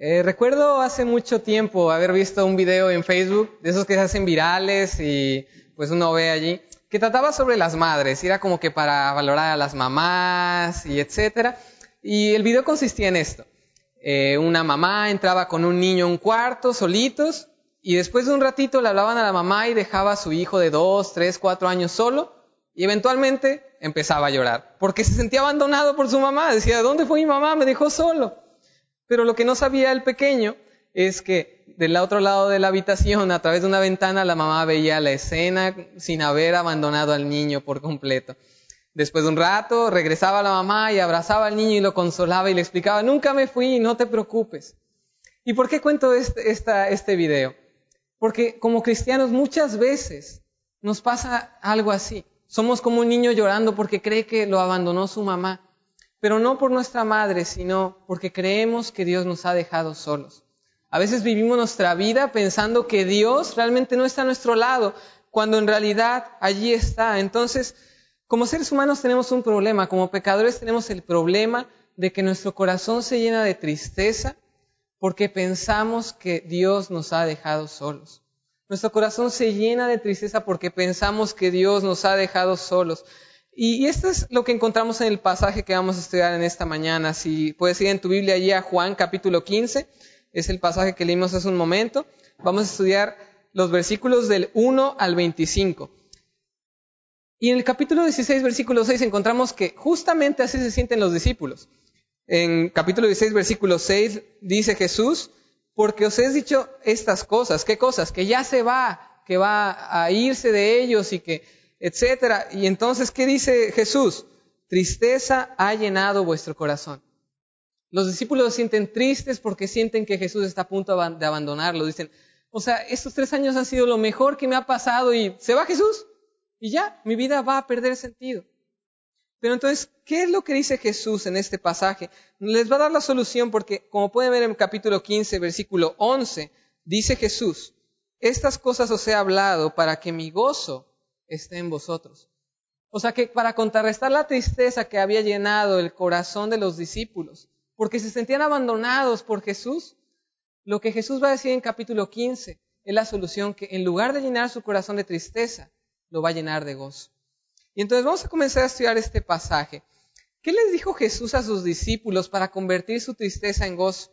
Eh, recuerdo hace mucho tiempo haber visto un video en Facebook, de esos que se hacen virales y pues uno ve allí, que trataba sobre las madres, era como que para valorar a las mamás y etcétera. Y el video consistía en esto. Eh, una mamá entraba con un niño a un cuarto, solitos, y después de un ratito le hablaban a la mamá y dejaba a su hijo de dos, tres, cuatro años solo, y eventualmente empezaba a llorar, porque se sentía abandonado por su mamá. Decía, ¿dónde fue mi mamá? Me dejó solo. Pero lo que no sabía el pequeño es que del otro lado de la habitación, a través de una ventana, la mamá veía la escena sin haber abandonado al niño por completo. Después de un rato, regresaba la mamá y abrazaba al niño y lo consolaba y le explicaba, nunca me fui, no te preocupes. ¿Y por qué cuento este, este video? Porque como cristianos muchas veces nos pasa algo así. Somos como un niño llorando porque cree que lo abandonó su mamá pero no por nuestra madre, sino porque creemos que Dios nos ha dejado solos. A veces vivimos nuestra vida pensando que Dios realmente no está a nuestro lado, cuando en realidad allí está. Entonces, como seres humanos tenemos un problema, como pecadores tenemos el problema de que nuestro corazón se llena de tristeza porque pensamos que Dios nos ha dejado solos. Nuestro corazón se llena de tristeza porque pensamos que Dios nos ha dejado solos. Y, esto es lo que encontramos en el pasaje que vamos a estudiar en esta mañana. Si puedes ir en tu Biblia allí a Juan capítulo 15, es el pasaje que leímos hace un momento. Vamos a estudiar los versículos del 1 al 25. Y en el capítulo 16, versículo 6, encontramos que justamente así se sienten los discípulos. En capítulo 16, versículo 6, dice Jesús, porque os he dicho estas cosas. ¿Qué cosas? Que ya se va, que va a irse de ellos y que etcétera. Y entonces, ¿qué dice Jesús? Tristeza ha llenado vuestro corazón. Los discípulos sienten tristes porque sienten que Jesús está a punto de abandonarlo. Dicen, o sea, estos tres años han sido lo mejor que me ha pasado y se va Jesús y ya, mi vida va a perder sentido. Pero entonces, ¿qué es lo que dice Jesús en este pasaje? Les va a dar la solución porque, como pueden ver en el capítulo 15, versículo 11, dice Jesús, estas cosas os he hablado para que mi gozo esté en vosotros. O sea que para contrarrestar la tristeza que había llenado el corazón de los discípulos, porque se sentían abandonados por Jesús, lo que Jesús va a decir en capítulo 15 es la solución que en lugar de llenar su corazón de tristeza, lo va a llenar de gozo. Y entonces vamos a comenzar a estudiar este pasaje. ¿Qué les dijo Jesús a sus discípulos para convertir su tristeza en gozo?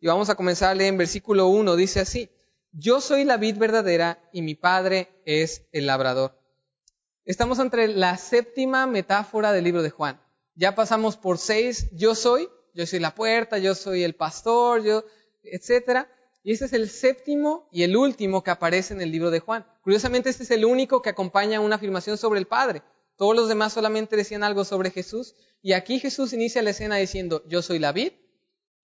Y vamos a comenzar a leer en versículo 1, dice así, Yo soy la vid verdadera y mi Padre es el labrador. Estamos entre la séptima metáfora del libro de Juan. Ya pasamos por seis, yo soy, yo soy la puerta, yo soy el pastor, yo, etcétera. Y este es el séptimo y el último que aparece en el libro de Juan. Curiosamente, este es el único que acompaña una afirmación sobre el Padre. Todos los demás solamente decían algo sobre Jesús. Y aquí Jesús inicia la escena diciendo, yo soy la vid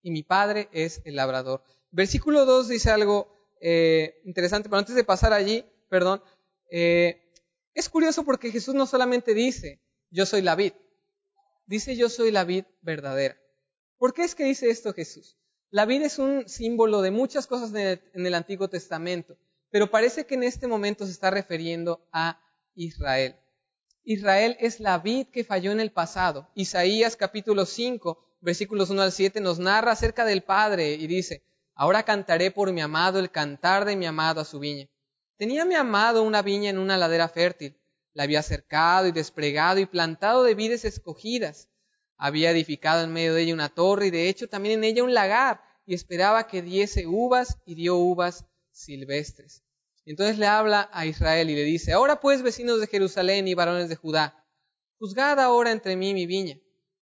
y mi Padre es el labrador. Versículo 2 dice algo eh, interesante, pero antes de pasar allí, perdón, eh, es curioso porque Jesús no solamente dice, yo soy la vid, dice yo soy la vid verdadera. ¿Por qué es que dice esto Jesús? La vid es un símbolo de muchas cosas en el, Antiguo Testamento, pero parece que en este momento se está refiriendo a Israel. Israel es la vid que falló en el pasado. Isaías capítulo 5, versículos 1 al 7 nos narra acerca del Padre y dice, ahora cantaré por mi amado el cantar de mi amado a su viña. Tenía mi amado una viña en una ladera fértil. La había cercado y desplegado y plantado de vides escogidas. Había edificado en medio de ella una torre y de hecho también en ella un lagar y esperaba que diese uvas y dio uvas silvestres. entonces le habla a Israel y le dice, ahora pues vecinos de Jerusalén y varones de Judá, juzgad ahora entre mí mi viña.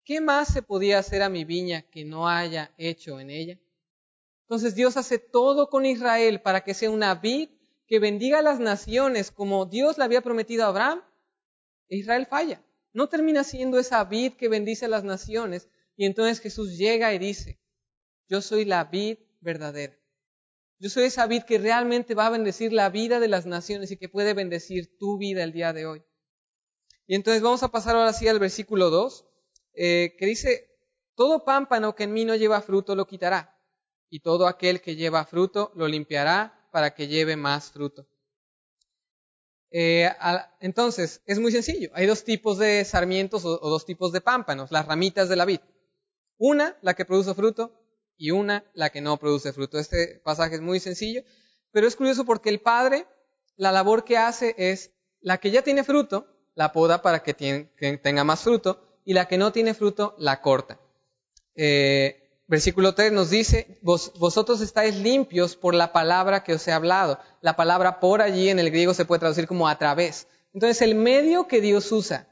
¿Qué más se podía hacer a mi viña que no haya hecho en ella? Entonces Dios hace todo con Israel para que sea una vid que bendiga a las naciones como Dios le había prometido a Abraham, Israel falla. No termina siendo esa vid que bendice a las naciones. Y entonces Jesús llega y dice, yo soy la vid verdadera. Yo soy esa vid que realmente va a bendecir la vida de las naciones y que puede bendecir tu vida el día de hoy. Y entonces vamos a pasar ahora sí al versículo 2, eh, que dice, todo pámpano que en mí no lleva fruto lo quitará, y todo aquel que lleva fruto lo limpiará para que lleve más fruto. Eh, entonces, es muy sencillo. Hay dos tipos de sarmientos o, dos tipos de pámpanos, las ramitas de la vid. Una, la que produce fruto, y una la que no produce fruto. Este pasaje es muy sencillo, pero es curioso porque el Padre, la labor que hace es la que ya tiene fruto, la poda para que, tenga más fruto, y la que no tiene fruto, la corta. Eh, versículo 3 nos dice, vosotros estáis limpios por la palabra que os he hablado. La palabra por allí en el griego se puede traducir como a través. Entonces el medio que Dios usa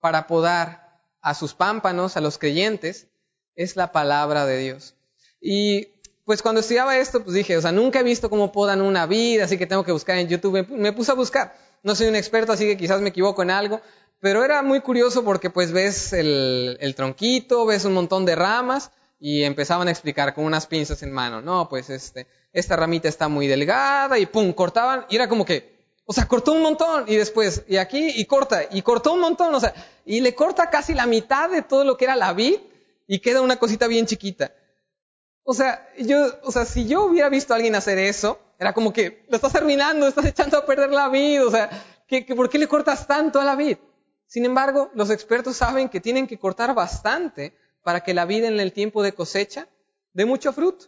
para podar a sus pámpanos, a los creyentes, es la palabra de Dios. Y pues cuando estudiaba esto, pues dije, o sea, nunca he visto cómo podan una vida, así que tengo que buscar en YouTube. Me puse a buscar. No soy un experto, así que quizás me equivoco en algo, pero era muy curioso porque pues ves el tronquito, ves un montón de ramas y empezaban a explicar con unas pinzas en mano, no, pues este, esta ramita está muy delgada y pum, cortaban y era como que, o sea, cortó un montón y después, y aquí, y corta, y cortó un montón, o sea, y le corta casi la mitad de todo lo que era la vid y queda una cosita bien chiquita. O sea, yo, o sea, si yo hubiera visto a alguien hacer eso, era como que lo estás arruinando, estás echando a perder la vid, o sea, ¿que, por qué le cortas tanto a la vid? Sin embargo, los expertos saben que tienen que cortar bastante para que la vida en el tiempo de cosecha dé mucho fruto.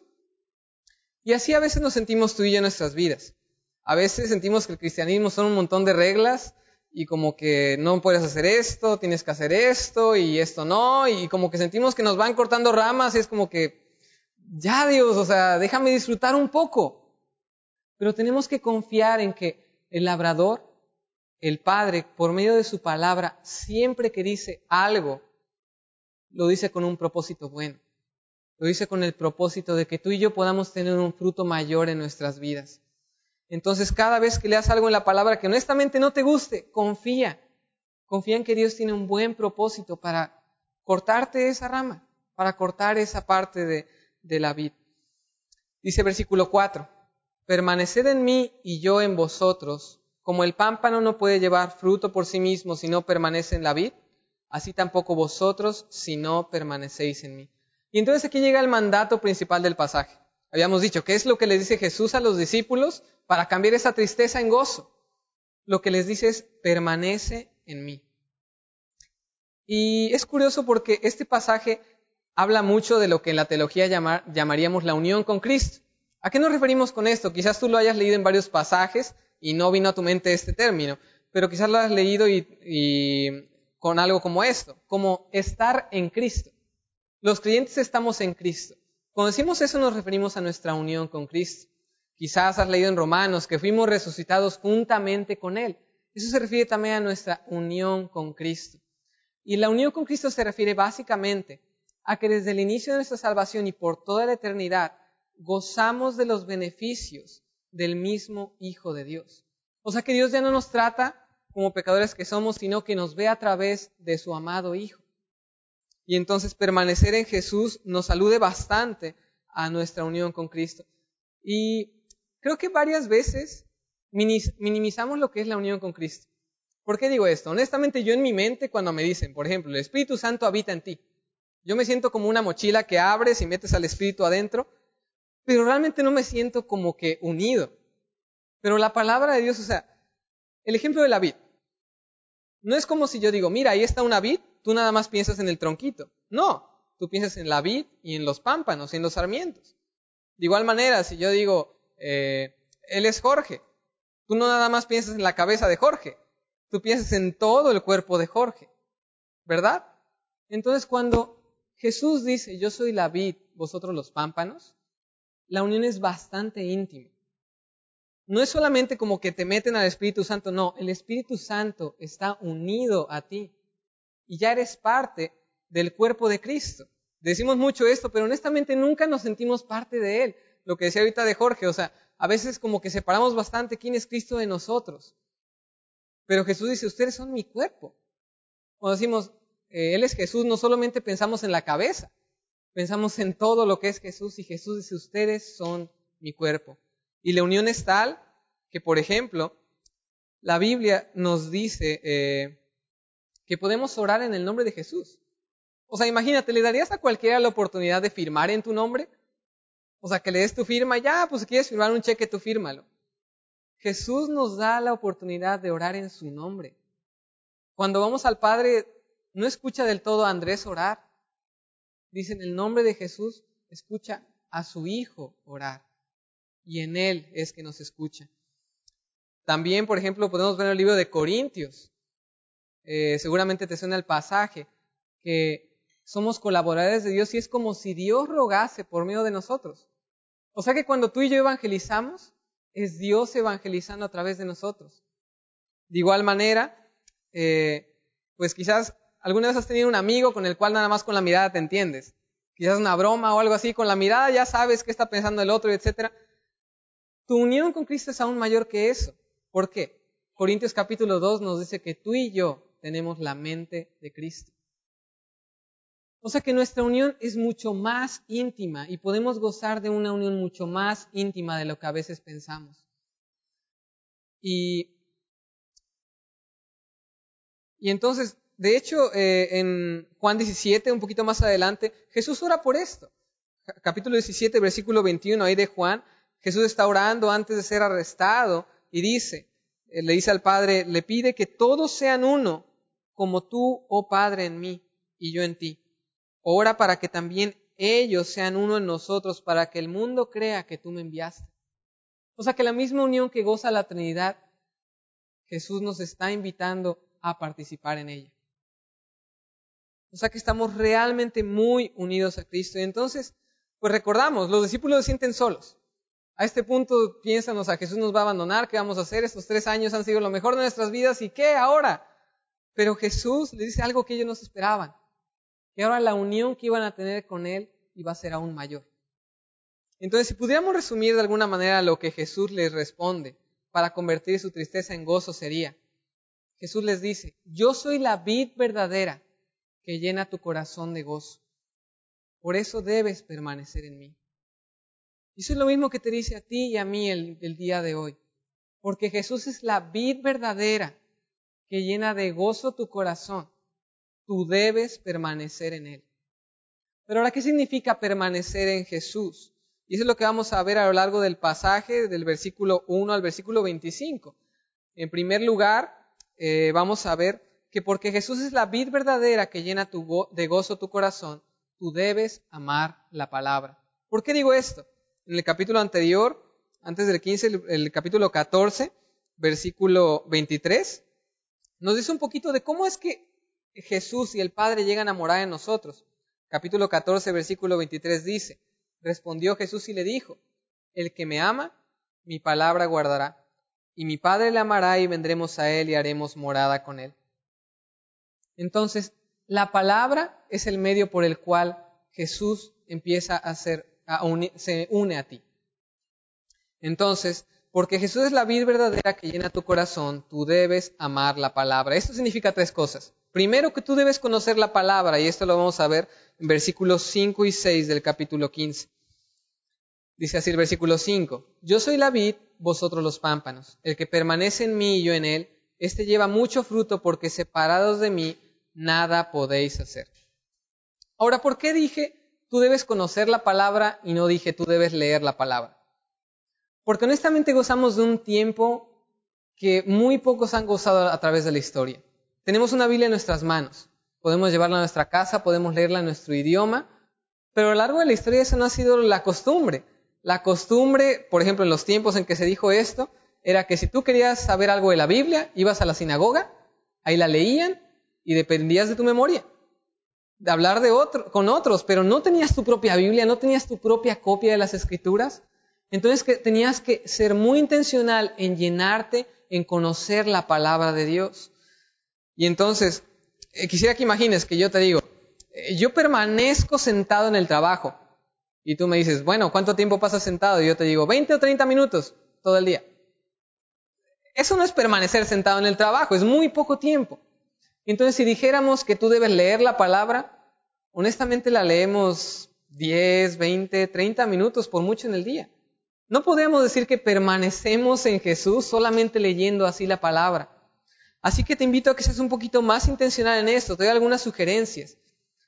Y así a veces nos sentimos tú y yo en nuestras vidas. A veces sentimos que el cristianismo son un montón de reglas y como que no puedes hacer esto, tienes que hacer esto y esto no, y como que sentimos que nos van cortando ramas y es como que ya Dios, o sea, déjame disfrutar un poco. Pero tenemos que confiar en que el labrador, el Padre, por medio de su palabra, siempre que dice algo, lo dice con un propósito bueno. Lo dice con el propósito de que tú y yo podamos tener un fruto mayor en nuestras vidas. Entonces, cada vez que leas algo en la palabra que honestamente no te guste, confía. Confía en que Dios tiene un buen propósito para cortarte esa rama, para cortar esa parte de, la vid. Dice versículo 4, permaneced en mí y yo en vosotros, como el pámpano no puede llevar fruto por sí mismo si no permanece en la vid, así tampoco vosotros si no permanecéis en mí. Y entonces aquí llega el mandato principal del pasaje. Habíamos dicho, ¿qué es lo que le dice Jesús a los discípulos para cambiar esa tristeza en gozo? Lo que les dice es, permanece en mí. Y es curioso porque este pasaje habla mucho de lo que en la teología llamaríamos la unión con Cristo. ¿A qué nos referimos con esto? Quizás tú lo hayas leído en varios pasajes y no vino a tu mente este término, pero quizás lo has leído y, con algo como esto, como estar en Cristo. Los creyentes estamos en Cristo. Cuando decimos eso nos referimos a nuestra unión con Cristo. Quizás has leído en Romanos que fuimos resucitados juntamente con Él. Eso se refiere también a nuestra unión con Cristo. Y la unión con Cristo se refiere básicamente a que desde el inicio de nuestra salvación y por toda la eternidad gozamos de los beneficios del mismo Hijo de Dios. O sea que Dios ya no nos trata como pecadores que somos, sino que nos ve a través de su amado Hijo. Y entonces permanecer en Jesús nos salude bastante a nuestra unión con Cristo. Y creo que varias veces minimizamos lo que es la unión con Cristo. ¿Por qué digo esto? Honestamente yo en mi mente cuando me dicen, por ejemplo, el Espíritu Santo habita en ti, yo me siento como una mochila que abres y metes al espíritu adentro, pero realmente no me siento como que unido. Pero la palabra de Dios, o sea, el ejemplo de la vid. No es como si yo digo, mira, ahí está una vid, tú nada más piensas en el tronquito. No, tú piensas en la vid y en los pámpanos y en los sarmientos. De igual manera, si yo digo, eh, él es Jorge, tú no nada más piensas en la cabeza de Jorge, tú piensas en todo el cuerpo de Jorge. ¿Verdad? Entonces cuando Jesús dice, yo soy la vid, vosotros los pámpanos, la unión es bastante íntima. No es solamente como que te meten al Espíritu Santo, no, el Espíritu Santo está unido a ti y ya eres parte del cuerpo de Cristo. Decimos mucho esto, pero honestamente nunca nos sentimos parte de Él. Lo que decía ahorita de Jorge, o sea, a veces como que separamos bastante quién es Cristo de nosotros. Pero Jesús dice, ustedes son mi cuerpo. Cuando decimos, eh, Él es Jesús, no solamente pensamos en la cabeza, pensamos en todo lo que es Jesús y Jesús dice, ustedes son mi cuerpo. Y la unión es tal que, por ejemplo, la Biblia nos dice eh, que podemos orar en el nombre de Jesús. O sea, imagínate, ¿le darías a cualquiera la oportunidad de firmar en tu nombre? O sea, que le des tu firma, ya, pues si quieres firmar un cheque, tú fírmalo. Jesús nos da la oportunidad de orar en su nombre. Cuando vamos al Padre, no escucha del todo a Andrés orar. Dice, en el nombre de Jesús, escucha a su Hijo orar. Y en Él es que nos escucha. También, por ejemplo, podemos ver en el libro de Corintios. Eh, seguramente te suena el pasaje, que somos colaboradores de Dios y es como si Dios rogase por medio de nosotros. O sea que cuando tú y yo evangelizamos, es Dios evangelizando a través de nosotros. De igual manera, eh, pues quizás alguna vez has tenido un amigo con el cual nada más con la mirada te entiendes. Quizás una broma o algo así, con la mirada ya sabes qué está pensando el otro, etc. Tu unión con Cristo es aún mayor que eso. ¿Por qué? Corintios capítulo 2 nos dice que tú y yo tenemos la mente de Cristo. O sea que nuestra unión es mucho más íntima y podemos gozar de una unión mucho más íntima de lo que a veces pensamos. Y, y entonces, de hecho, eh, en Juan 17, un poquito más adelante, Jesús ora por esto. Capítulo 17, versículo 21 ahí de Juan, Jesús está orando antes de ser arrestado y dice, eh, le dice al Padre, le pide que todos sean uno, como tú, oh Padre, en mí y yo en ti. Ora para que también ellos sean uno en nosotros, para que el mundo crea que tú me enviaste. O sea que la misma unión que goza la Trinidad, Jesús nos está invitando a participar en ella. O sea que estamos realmente muy unidos a Cristo. Y entonces, pues recordamos, los discípulos se sienten solos. A este punto piensan, o sea, Jesús nos va a abandonar, ¿qué vamos a hacer? Estos tres años han sido lo mejor de nuestras vidas y ¿qué ahora? Pero Jesús les dice algo que ellos no se esperaban, que ahora la unión que iban a tener con Él iba a ser aún mayor. Entonces, si pudiéramos resumir de alguna manera lo que Jesús les responde para convertir su tristeza en gozo sería, Jesús les dice, yo soy la vid verdadera que llena tu corazón de gozo. Por eso debes permanecer en mí. Y eso es lo mismo que te dice a ti y a mí el, el día de hoy. Porque Jesús es la vid verdadera que llena de gozo tu corazón. Tú debes permanecer en Él. Pero ahora, ¿qué significa permanecer en Jesús? Y eso es lo que vamos a ver a lo largo del pasaje, del versículo 1 al versículo 25. En primer lugar, eh, vamos a ver que porque Jesús es la vid verdadera que llena de gozo tu corazón, tú debes amar la palabra. ¿Por qué digo esto? En el capítulo anterior, antes del 15, el, capítulo 14, versículo 23, nos dice un poquito de cómo es que Jesús y el Padre llegan a morar en nosotros. Capítulo 14, versículo 23 dice, respondió Jesús y le dijo, el que me ama, mi palabra guardará, y mi Padre le amará y vendremos a él y haremos morada con él. Entonces, la palabra es el medio por el cual Jesús empieza a ser se une a ti. Entonces, porque Jesús es la vida verdadera que llena tu corazón, tú debes amar la palabra. Esto significa tres cosas. Primero que tú debes conocer la palabra, y esto lo vamos a ver en versículos 5 y 6 del capítulo 15. Dice así el versículo 5, Yo soy la vid, vosotros los pámpanos. El que permanece en mí y yo en él, éste lleva mucho fruto porque separados de mí nada podéis hacer. Ahora, ¿por qué dije tú debes conocer la palabra y no dije tú debes leer la palabra. Porque honestamente gozamos de un tiempo que muy pocos han gozado a través de la historia. Tenemos una Biblia en nuestras manos. Podemos llevarla a nuestra casa, podemos leerla en nuestro idioma, pero a lo largo de la historia eso no ha sido la costumbre. La costumbre, por ejemplo, en los tiempos en que se dijo esto, era que si tú querías saber algo de la Biblia, ibas a la sinagoga, ahí la leían y dependías de tu memoria de hablar de con otros, pero no tenías tu propia Biblia, no tenías tu propia copia de las escrituras. Entonces tenías que ser muy intencional en llenarte, en conocer la palabra de Dios. Y entonces, eh, quisiera que imagines que yo te digo, eh, yo permanezco sentado en el trabajo. Y tú me dices, bueno, ¿cuánto tiempo pasas sentado? Y yo te digo, 20 o 30 minutos todo el día. Eso no es permanecer sentado en el trabajo, es muy poco tiempo. Entonces, si dijéramos que tú debes leer la palabra, honestamente la leemos 10, 20, 30 minutos por mucho en el día. No podemos decir que permanecemos en Jesús solamente leyendo así la palabra. Así que te invito a que seas un poquito más intencional en esto. Te doy algunas sugerencias.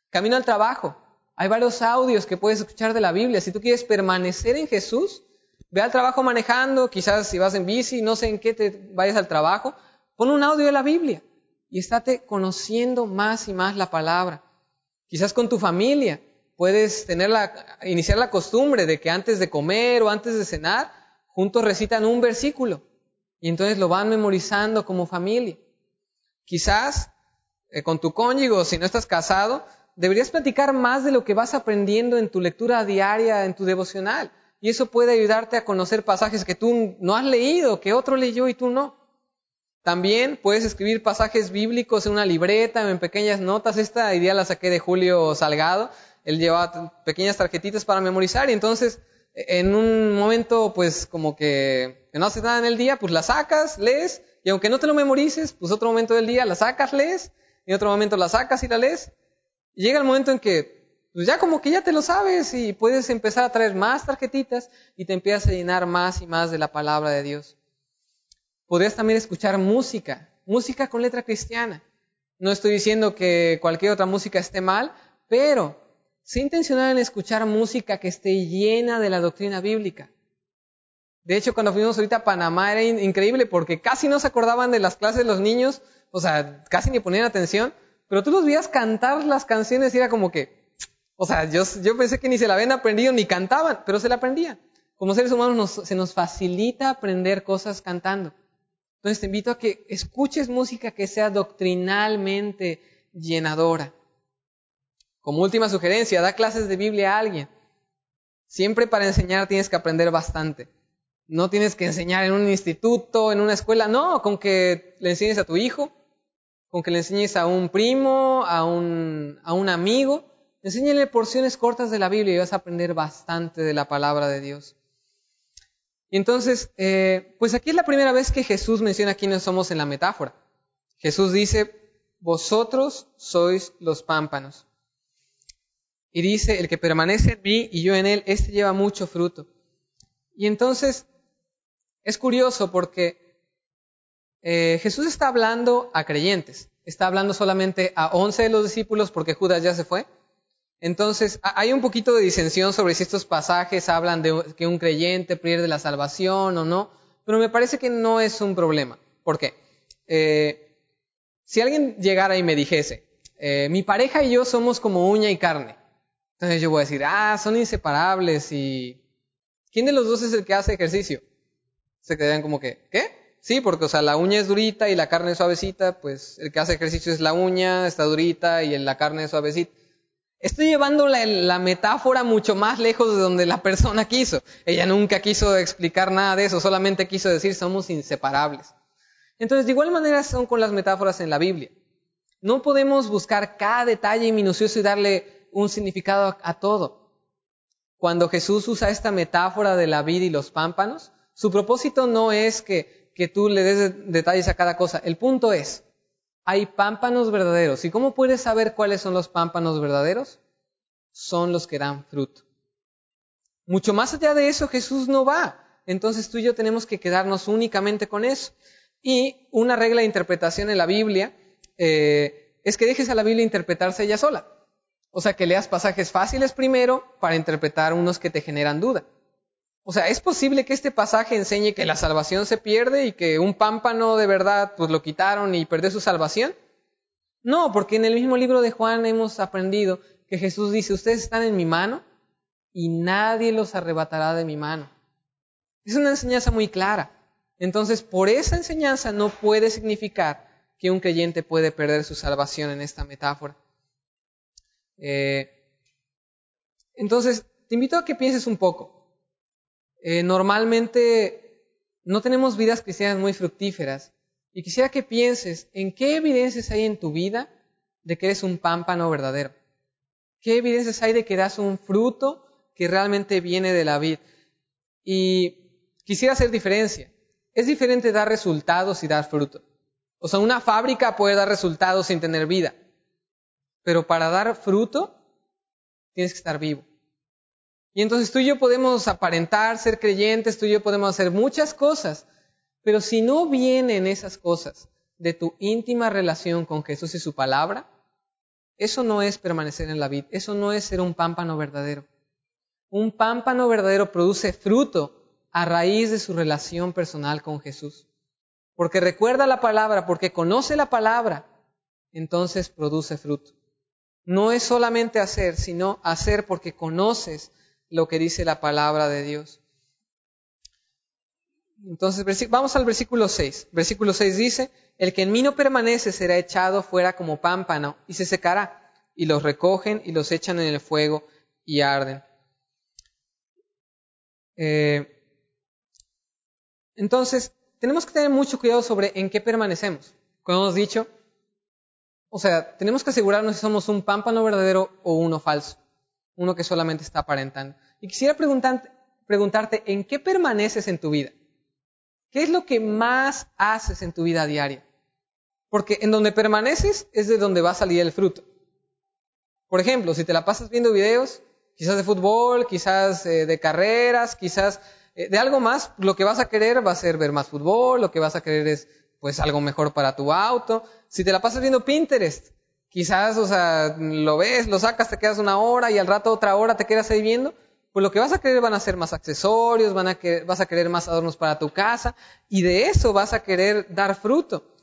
Camino al trabajo. Hay varios audios que puedes escuchar de la Biblia. Si tú quieres permanecer en Jesús, ve al trabajo manejando, quizás si vas en bici, no sé en qué te vayas al trabajo, pon un audio de la Biblia y estate conociendo más y más la palabra. Quizás con tu familia, puedes tener la, iniciar la costumbre de que antes de comer o antes de cenar, juntos recitan un versículo y entonces lo van memorizando como familia. Quizás eh, con tu cónyuge, si no estás casado, deberías platicar más de lo que vas aprendiendo en tu lectura diaria, en tu devocional. Y eso puede ayudarte a conocer pasajes que tú no has leído, que otro leyó y tú no. También puedes escribir pasajes bíblicos en una libreta en pequeñas notas. Esta idea la saqué de Julio Salgado. Él llevaba pequeñas tarjetitas para memorizar y entonces en un momento pues como que, no haces nada en el día, pues la sacas, lees y aunque no te lo memorices, pues otro momento del día la sacas, lees y otro momento la sacas y la lees. Y llega el momento en que pues ya como que ya te lo sabes y puedes empezar a traer más tarjetitas y te empiezas a llenar más y más de la palabra de Dios. Podrías también escuchar música, música con letra cristiana. No estoy diciendo que cualquier otra música esté mal, pero sé intencionar en escuchar música que esté llena de la doctrina bíblica. De hecho, cuando fuimos ahorita a Panamá era increíble porque casi no se acordaban de las clases de los niños, o sea, casi ni ponían atención, pero tú los veías cantar las canciones y era como que, o sea, yo, yo pensé que ni se la habían aprendido ni cantaban, pero se la aprendían. Como seres humanos se nos facilita aprender cosas cantando. Entonces te invito a que escuches música que sea doctrinalmente llenadora. Como última sugerencia, da clases de Biblia a alguien. Siempre para enseñar tienes que aprender bastante. No tienes que enseñar en un instituto, en una escuela, no, con que le enseñes a tu hijo, con que le enseñes a un primo, a un, amigo, enséñale porciones cortas de la Biblia y vas a aprender bastante de la palabra de Dios. Y entonces, eh, pues aquí es la primera vez que Jesús menciona quiénes somos en la metáfora. Jesús dice, vosotros sois los pámpanos. Y dice, el que permanece en mí y yo en él, este lleva mucho fruto. Y entonces, es curioso porque eh, Jesús está hablando a creyentes. Está hablando solamente a once de los discípulos porque Judas ya se fue. Entonces, hay un poquito de disensión sobre si estos pasajes hablan de que un creyente pierde la salvación o no, pero me parece que no es un problema. ¿Por qué? Eh, si alguien llegara y me dijese, eh, mi pareja y yo somos como uña y carne, entonces yo voy a decir, ah, son inseparables y... ¿Quién de los dos es el que hace ejercicio? Se quedan como que, ¿qué? Sí, porque, o sea, la uña es durita y la carne es suavecita, pues el que hace ejercicio es la uña, está durita y la carne es suavecita. Estoy llevando la, metáfora mucho más lejos de donde la persona quiso. Ella nunca quiso explicar nada de eso, solamente quiso decir somos inseparables. Entonces, de igual manera son con las metáforas en la Biblia. No podemos buscar cada detalle minucioso y darle un significado a, todo. Cuando Jesús usa esta metáfora de la vida y los pámpanos, su propósito no es que, que tú le des detalles a cada cosa. El punto es, hay pámpanos verdaderos. ¿Y cómo puedes saber cuáles son los pámpanos verdaderos? Son los que dan fruto. Mucho más allá de eso Jesús no va. Entonces tú y yo tenemos que quedarnos únicamente con eso. Y una regla de interpretación en la Biblia eh, es que dejes a la Biblia interpretarse ella sola. O sea, que leas pasajes fáciles primero para interpretar unos que te generan duda. O sea, ¿es posible que este pasaje enseñe que la salvación se pierde y que un pámpano de verdad pues lo quitaron y perdió su salvación? No, porque en el mismo libro de Juan hemos aprendido que Jesús dice, ustedes están en mi mano y nadie los arrebatará de mi mano. Es una enseñanza muy clara. Entonces, por esa enseñanza no puede significar que un creyente puede perder su salvación en esta metáfora. Eh, entonces, te invito a que pienses un poco. Eh, normalmente no tenemos vidas cristianas muy fructíferas. Y quisiera que pienses en qué evidencias hay en tu vida de que eres un pámpano verdadero. ¿Qué evidencias hay de que das un fruto que realmente viene de la vid? Y quisiera hacer diferencia. Es diferente dar resultados y dar fruto. O sea, una fábrica puede dar resultados sin tener vida. Pero para dar fruto, tienes que estar vivo. Y entonces tú y yo podemos aparentar ser creyentes, tú y yo podemos hacer muchas cosas, pero si no vienen esas cosas de tu íntima relación con Jesús y su palabra, eso no es permanecer en la vida, eso no es ser un pámpano verdadero. Un pámpano verdadero produce fruto a raíz de su relación personal con Jesús. Porque recuerda la palabra, porque conoce la palabra, entonces produce fruto. no es solamente hacer, sino hacer porque conoces lo que dice la palabra de Dios. Entonces, vamos al versículo 6. Versículo 6 dice, el que en mí no permanece será echado fuera como pámpano y se secará, y los recogen y los echan en el fuego y arden. Eh, entonces, tenemos que tener mucho cuidado sobre en qué permanecemos. Como hemos dicho, o sea, tenemos que asegurarnos si somos un pámpano verdadero o uno falso, uno que solamente está aparentando. Y quisiera preguntarte, ¿en qué permaneces en tu vida? ¿Qué es lo que más haces en tu vida diaria? Porque en donde permaneces es de donde va a salir el fruto. Por ejemplo, si te la pasas viendo videos, quizás de fútbol, quizás eh, de carreras, quizás eh, de algo más, lo que vas a querer va a ser ver más fútbol, lo que vas a querer es pues algo mejor para tu auto. Si te la pasas viendo Pinterest, quizás, o sea, lo ves, lo sacas, te quedas una hora y al rato otra hora te quedas ahí viendo, pues lo que vas a querer van a ser más accesorios, van a vas a querer más adornos para tu casa y de eso vas a querer dar fruto.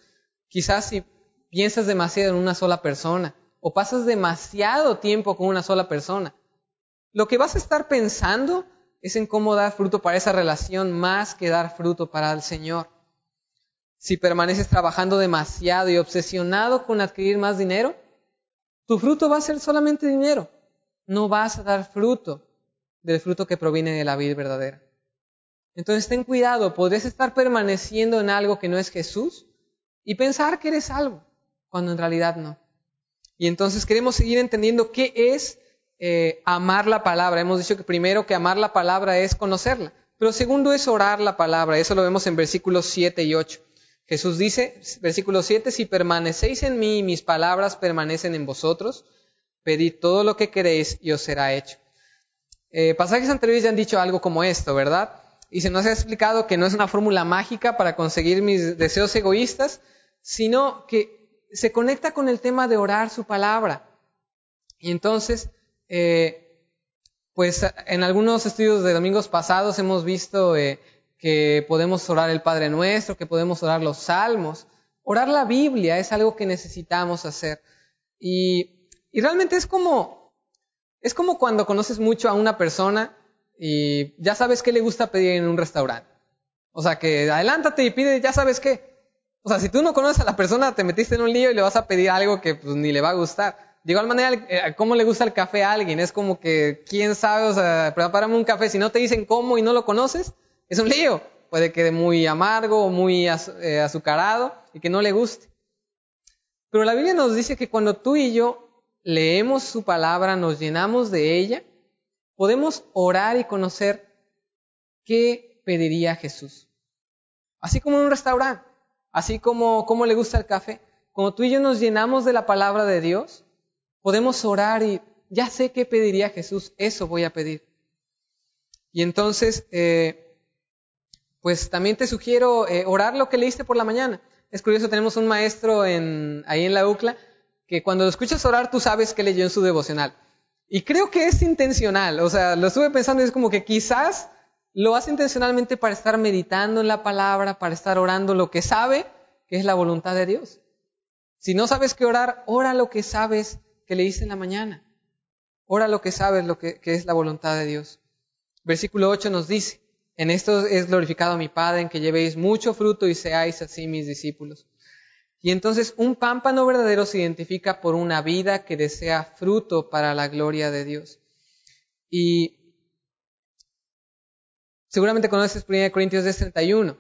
Quizás si piensas demasiado en una sola persona o pasas demasiado tiempo con una sola persona, lo que vas a estar pensando es en cómo dar fruto para esa relación más que dar fruto para el Señor. Si permaneces trabajando demasiado y obsesionado con adquirir más dinero, tu fruto va a ser solamente dinero. No vas a dar fruto del fruto que proviene de la vida verdadera. Entonces ten cuidado, podrías estar permaneciendo en algo que no es Jesús y pensar que eres algo, cuando en realidad no. Y entonces queremos seguir entendiendo qué es eh, amar la palabra. Hemos dicho que primero que amar la palabra es conocerla, pero segundo es orar la palabra. Eso lo vemos en versículos 7 y 8. Jesús dice, versículo 7, si permanecéis en mí y mis palabras permanecen en vosotros, pedid todo lo que queréis y os será hecho. Eh, pasajes anteriores ya han dicho algo como esto, ¿verdad? Y se nos ha explicado que no es una fórmula mágica para conseguir mis deseos egoístas, sino que se conecta con el tema de orar su palabra. Y entonces, eh, pues en algunos estudios de domingos pasados hemos visto eh, que podemos orar el Padre Nuestro, que podemos orar los salmos. Orar la Biblia es algo que necesitamos hacer. Y, y realmente es como es como cuando conoces mucho a una persona y ya sabes qué le gusta pedir en un restaurante. O sea, que adelántate y pide, ya sabes qué. O sea, si tú no conoces a la persona, te metiste en un lío y le vas a pedir algo que pues, ni le va a gustar. De igual manera, eh, ¿cómo le gusta el café a alguien? Es como que, ¿quién sabe? O sea, prepárame un café. Si no te dicen cómo y no lo conoces, es un lío. Puede que muy amargo o muy eh, azucarado y que no le guste. Pero la Biblia nos dice que cuando tú y yo leemos su palabra, nos llenamos de ella, podemos orar y conocer qué pediría Jesús. Así como en un restaurante, así como, como le gusta el café. Cuando tú y yo nos llenamos de la palabra de Dios, podemos orar y ya sé qué pediría Jesús, eso voy a pedir. Y entonces, eh, pues también te sugiero eh, orar lo que leíste por la mañana. Es curioso, tenemos un maestro ahí en la UCLA que cuando lo escuchas orar tú sabes que leyó en su devocional. Y creo que es intencional, o sea, lo estuve pensando y es como que quizás lo hace intencionalmente para estar meditando en la palabra, para estar orando lo que sabe que es la voluntad de Dios. Si no sabes qué orar, ora lo que sabes que leíste en la mañana. Ora lo que sabes lo que, que es la voluntad de Dios. Versículo 8 nos dice, en esto es glorificado mi Padre, en que llevéis mucho fruto y seáis así mis discípulos. Y entonces un pámpano verdadero se identifica por una vida que desea fruto para la gloria de Dios. Y seguramente conoces 1 Corintios 10, 31.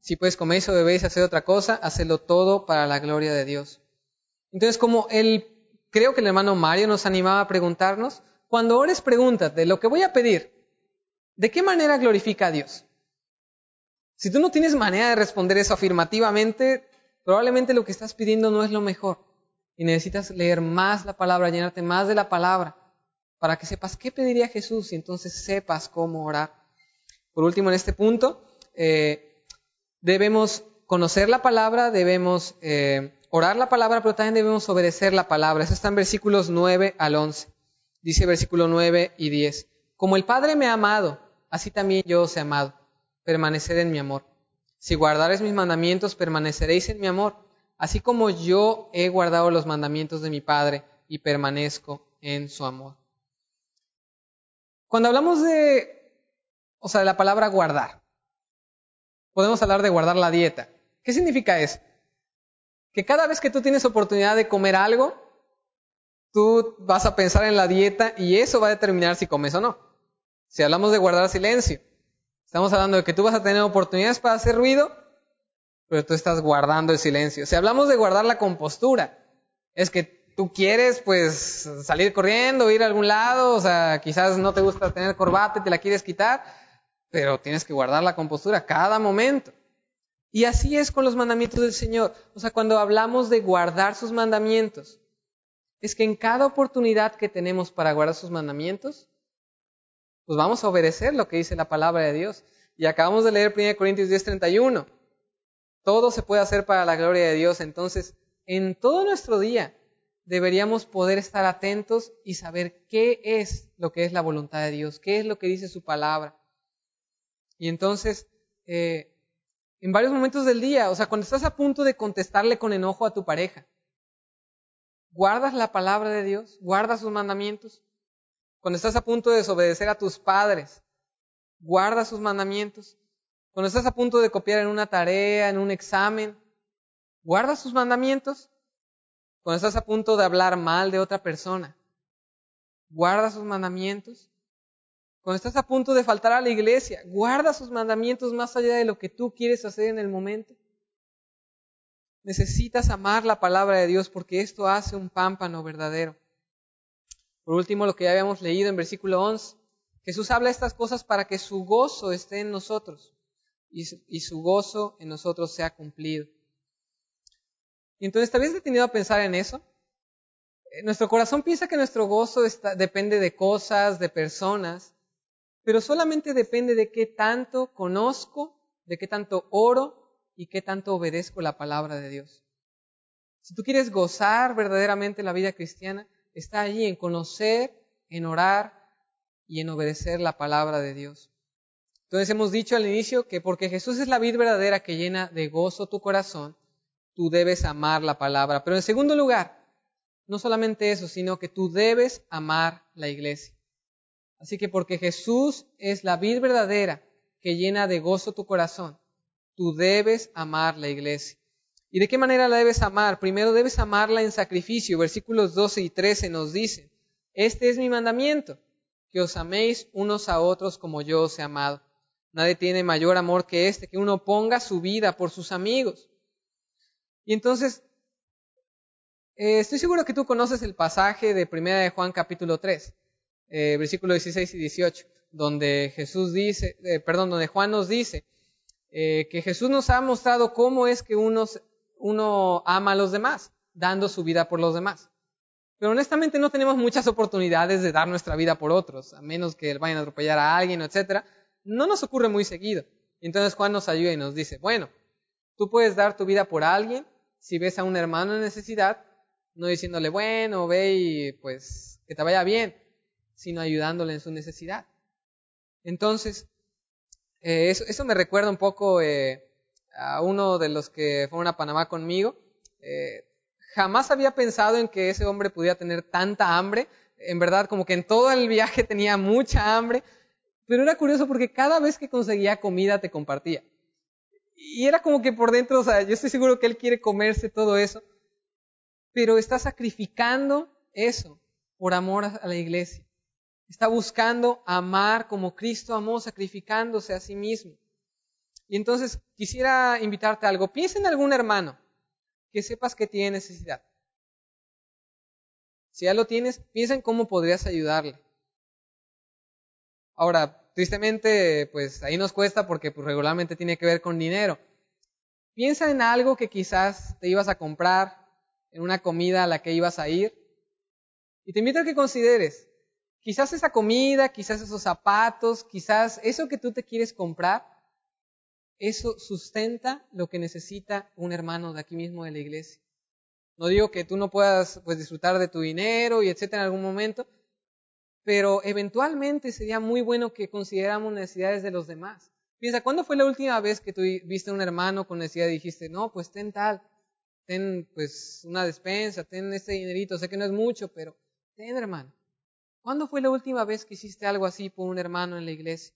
Si puedes comer o bebéis hacer otra cosa, hacedlo todo para la gloria de Dios. Entonces, como él, creo que el hermano Mario nos animaba a preguntarnos, cuando ores pregúntate, lo que voy a pedir, ¿de qué manera glorifica a Dios? Si tú no tienes manera de responder eso afirmativamente, Probablemente lo que estás pidiendo no es lo mejor y necesitas leer más la palabra, llenarte más de la palabra para que sepas qué pediría Jesús y entonces sepas cómo orar. Por último, en este punto, eh, debemos conocer la palabra, debemos eh, orar la palabra, pero también debemos obedecer la palabra. Eso está en versículos 9 al 11. Dice versículo 9 y 10. Como el Padre me ha amado, así también yo os he amado. Permaneced en mi amor. Si guardares mis mandamientos, permaneceréis en mi amor, así como yo he guardado los mandamientos de mi Padre y permanezco en su amor. Cuando hablamos de, o sea, de la palabra guardar, podemos hablar de guardar la dieta. ¿Qué significa eso? Que cada vez que tú tienes oportunidad de comer algo, tú vas a pensar en la dieta y eso va a determinar si comes o no. Si hablamos de guardar silencio, estamos hablando de que tú vas a tener oportunidades para hacer ruido, pero tú estás guardando el silencio. Si hablamos de guardar la compostura, es que tú quieres pues salir corriendo, ir a algún lado, o sea, quizás no te gusta tener corbata y te la quieres quitar, pero tienes que guardar la compostura cada momento. Y así es con los mandamientos del Señor. O sea, cuando hablamos de guardar sus mandamientos, es que en cada oportunidad que tenemos para guardar sus mandamientos, pues vamos a obedecer lo que dice la palabra de Dios. Y acabamos de leer 1 Corintios 10:31. Todo se puede hacer para la gloria de Dios. Entonces, en todo nuestro día deberíamos poder estar atentos y saber qué es lo que es la voluntad de Dios, qué es lo que dice su palabra. Y entonces, eh, en varios momentos del día, o sea, cuando estás a punto de contestarle con enojo a tu pareja, ¿guardas la palabra de Dios? ¿Guardas sus mandamientos? Cuando estás a punto de desobedecer a tus padres, ¿guardas sus mandamientos? Cuando estás a punto de copiar en una tarea, en un examen, ¿guardas sus mandamientos? Cuando estás a punto de hablar mal de otra persona, ¿guardas sus mandamientos? Cuando estás a punto de faltar a la iglesia, guarda sus mandamientos más allá de lo que tú quieres hacer en el momento. Necesitas amar la palabra de Dios porque esto hace un pámpano verdadero. Por último, lo que ya habíamos leído en versículo 11, Jesús habla estas cosas para que su gozo esté en nosotros y su, gozo en nosotros sea cumplido. Y entonces, ¿te habías detenido a pensar en eso? Eh, nuestro corazón piensa que nuestro gozo depende de cosas, de personas, pero solamente depende de qué tanto conozco, de qué tanto oro y qué tanto obedezco la palabra de Dios. Si tú quieres gozar verdaderamente la vida cristiana, está allí en conocer, en orar y en obedecer la palabra de Dios. Entonces hemos dicho al inicio que porque Jesús es la vida verdadera que llena de gozo tu corazón, tú debes amar la palabra. Pero en segundo lugar, no solamente eso, sino que tú debes amar la iglesia. Así que porque Jesús es la vid verdadera que llena de gozo tu corazón, tú debes amar la iglesia. ¿Y de qué manera la debes amar? Primero debes amarla en sacrificio. Versículos 12 y 13 nos dicen, este es mi mandamiento, que os améis unos a otros como yo os he amado. Nadie tiene mayor amor que este, que uno ponga su vida por sus amigos. Y entonces, eh, estoy seguro que tú conoces el pasaje de Primera de Juan capítulo 3 eh, versículos 16 y 18, donde Jesús dice, eh, perdón, donde Juan nos dice eh, que Jesús nos ha mostrado cómo es que uno, uno ama a los demás, dando su vida por los demás. Pero honestamente no tenemos muchas oportunidades de dar nuestra vida por otros, a menos que vayan a atropellar a alguien, etcétera. No nos ocurre muy seguido. Entonces Juan nos ayuda y nos dice, bueno, tú puedes dar tu vida por alguien si ves a un hermano en necesidad, no diciéndole, bueno, ve y pues que te vaya bien, sino ayudándole en su necesidad. Entonces, eh, eso, me recuerda un poco eh, a uno de los que fueron a Panamá conmigo. Eh, jamás había pensado en que ese hombre pudiera tener tanta hambre. En verdad, como que en todo el viaje tenía mucha hambre. Pero era curioso porque cada vez que conseguía comida te compartía. Y era como que por dentro, o sea, yo estoy seguro que él quiere comerse todo eso. Pero está sacrificando eso por amor a la iglesia. Está buscando amar como Cristo amó, sacrificándose a sí mismo. Y entonces quisiera invitarte a algo. Piensa en algún hermano que sepas que tiene necesidad. Si ya lo tienes, piensa en cómo podrías ayudarle. Ahora, tristemente, pues ahí nos cuesta porque pues, regularmente tiene que ver con dinero. Piensa en algo que quizás te ibas a comprar, en una comida a la que ibas a ir. Y te invito a que consideres, Quizás esa comida, quizás esos zapatos, quizás eso que tú te quieres comprar, eso sustenta lo que necesita un hermano de aquí mismo de la iglesia. No digo que tú no puedas pues, disfrutar de tu dinero y etcétera en algún momento, pero eventualmente sería muy bueno que consideramos necesidades de los demás. Piensa, ¿cuándo fue la última vez que tú viste a un hermano con necesidad y dijiste, no, pues ten tal, ten pues una despensa, ten este dinerito, sé que no es mucho, pero ten hermano. ¿Cuándo fue la última vez que hiciste algo así por un hermano en la iglesia?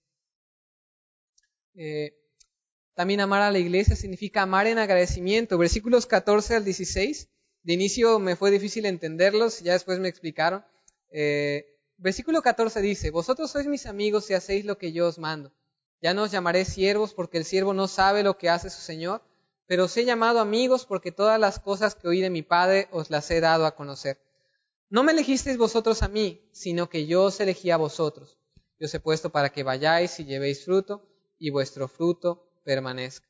Eh, también amar a la iglesia significa amar en agradecimiento. Versículos 14 al 16. De inicio me fue difícil entenderlos, ya después me explicaron. Eh, versículo 14 dice, Vosotros sois mis amigos si hacéis lo que yo os mando. Ya no os llamaré siervos porque el siervo no sabe lo que hace su Señor, pero os he llamado amigos porque todas las cosas que oí de mi Padre os las he dado a conocer. No me elegisteis vosotros a mí, sino que yo os elegí a vosotros. Yo os he puesto para que vayáis y llevéis fruto, y vuestro fruto permanezca.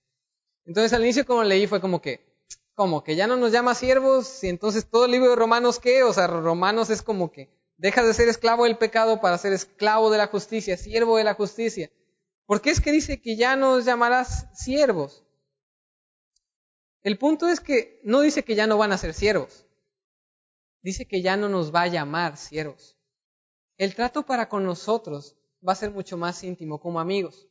Entonces al inicio como leí fue como que, como que ya no nos llama siervos, y entonces todo el libro de Romanos qué, o sea, Romanos es como que dejas de ser esclavo del pecado para ser esclavo de la justicia, siervo de la justicia. ¿Por qué es que dice que ya nos llamarás siervos? El punto es que no dice que ya no van a ser siervos. Dice que ya no nos va a llamar siervos. El trato para con nosotros va a ser mucho más íntimo como amigos.